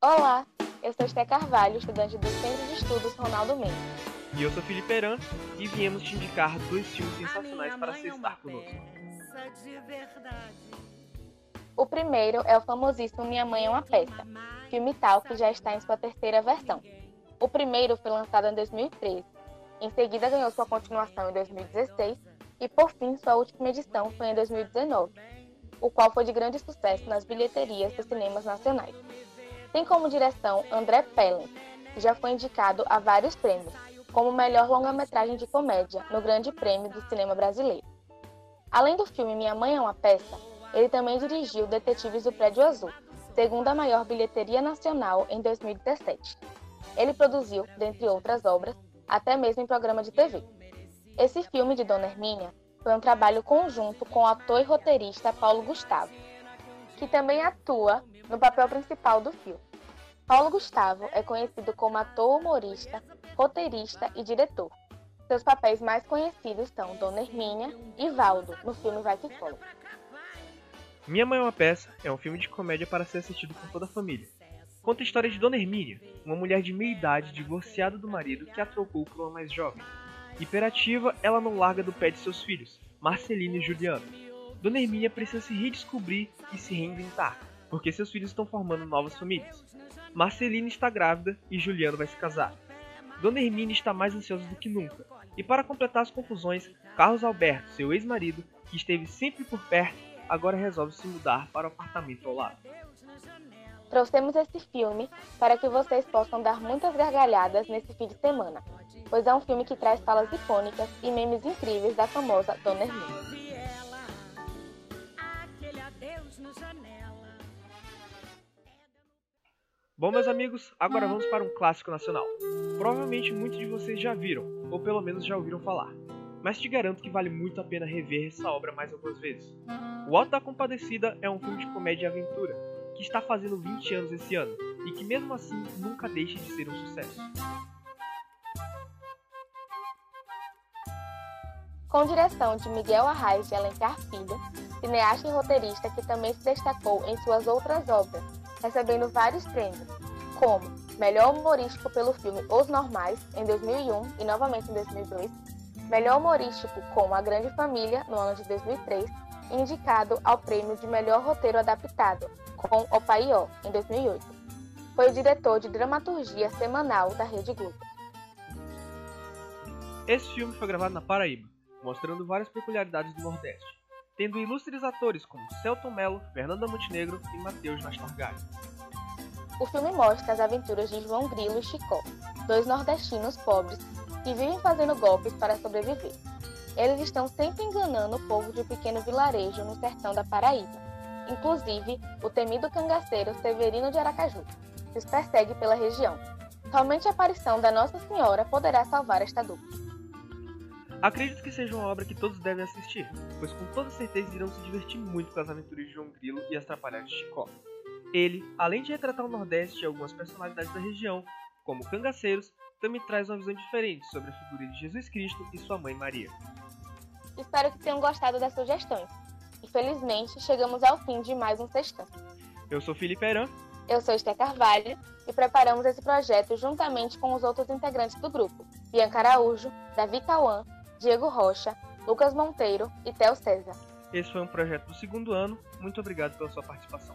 Olá, eu sou Esté Carvalho, estudante do Centro de Estudos Ronaldo Mendes. E eu sou Felipe Eran e viemos te indicar dois filmes sensacionais para assistir conosco. O primeiro é o famosíssimo Minha Mãe é uma Peça, filme tal que já está em sua terceira versão. O primeiro foi lançado em 2013, em seguida ganhou sua continuação em 2016 e, por fim, sua última edição foi em 2019, o qual foi de grande sucesso nas bilheterias dos cinemas nacionais. Tem como direção André Pellen, que já foi indicado a vários prêmios, como melhor longa-metragem de comédia no Grande Prêmio do Cinema Brasileiro. Além do filme Minha Mãe é uma Peça, ele também dirigiu Detetives do Prédio Azul, segunda maior bilheteria nacional em 2017. Ele produziu, dentre outras obras, até mesmo em programa de TV. Esse filme de Dona Hermínia foi um trabalho conjunto com o ator e roteirista Paulo Gustavo, que também atua no papel principal do filme. Paulo Gustavo é conhecido como ator humorista, roteirista e diretor. Seus papéis mais conhecidos são Dona Hermínia e Valdo, no filme Vai Que Foi. Minha Mãe é uma Peça é um filme de comédia para ser assistido por toda a família. Conta a história de Dona Hermínia, uma mulher de meia idade divorciada do marido que a trocou por uma mais jovem. Hiperativa, ela não larga do pé de seus filhos, Marcelino e Juliano. Dona Hermínia precisa se redescobrir e se reinventar, porque seus filhos estão formando novas famílias. Marcelina está grávida e Juliano vai se casar. Dona Hermínia está mais ansiosa do que nunca, e para completar as confusões, Carlos Alberto, seu ex-marido, que esteve sempre por perto, agora resolve se mudar para o apartamento ao lado. Trouxemos esse filme para que vocês possam dar muitas gargalhadas nesse fim de semana, pois é um filme que traz falas icônicas e memes incríveis da famosa Dona Hermínia. Bom, meus amigos, agora vamos para um clássico nacional. Provavelmente muitos de vocês já viram, ou pelo menos já ouviram falar. Mas te garanto que vale muito a pena rever essa obra mais algumas vezes. O Alto da Compadecida é um filme de comédia e aventura, que está fazendo 20 anos esse ano, e que mesmo assim nunca deixa de ser um sucesso. Com direção de Miguel Arraes de Alencar Filho, cineasta e roteirista que também se destacou em suas outras obras, recebendo vários prêmios, como Melhor Humorístico pelo filme Os Normais, em 2001 e novamente em 2002, Melhor Humorístico com A Grande Família, no ano de 2003, e indicado ao prêmio de Melhor Roteiro Adaptado, com O Paió, em 2008. Foi diretor de dramaturgia semanal da Rede Globo. Esse filme foi gravado na Paraíba, mostrando várias peculiaridades do Nordeste tendo ilustres atores como Celton Mello, Fernanda Montenegro e Matheus Nastargalho. O filme mostra as aventuras de João Grilo e Chicó, dois nordestinos pobres que vivem fazendo golpes para sobreviver. Eles estão sempre enganando o povo de um pequeno vilarejo no sertão da Paraíba, inclusive o temido cangaceiro Severino de Aracaju, que os persegue pela região. Somente a aparição da Nossa Senhora poderá salvar esta dupla. Acredito que seja uma obra que todos devem assistir, pois com toda certeza irão se divertir muito com as aventuras de João Grilo e as trapalhadas de Chicó. Ele, além de retratar o Nordeste e algumas personalidades da região, como cangaceiros, também traz uma visão diferente sobre a figura de Jesus Cristo e sua mãe Maria. Espero que tenham gostado das sugestões. Infelizmente, chegamos ao fim de mais um Sextão. Eu sou Felipe Heran. Eu sou Esté Carvalho e preparamos esse projeto juntamente com os outros integrantes do grupo, Bianca Araújo, Davi Cauã, Diego Rocha, Lucas Monteiro e Theo César. Esse foi um projeto do segundo ano. Muito obrigado pela sua participação.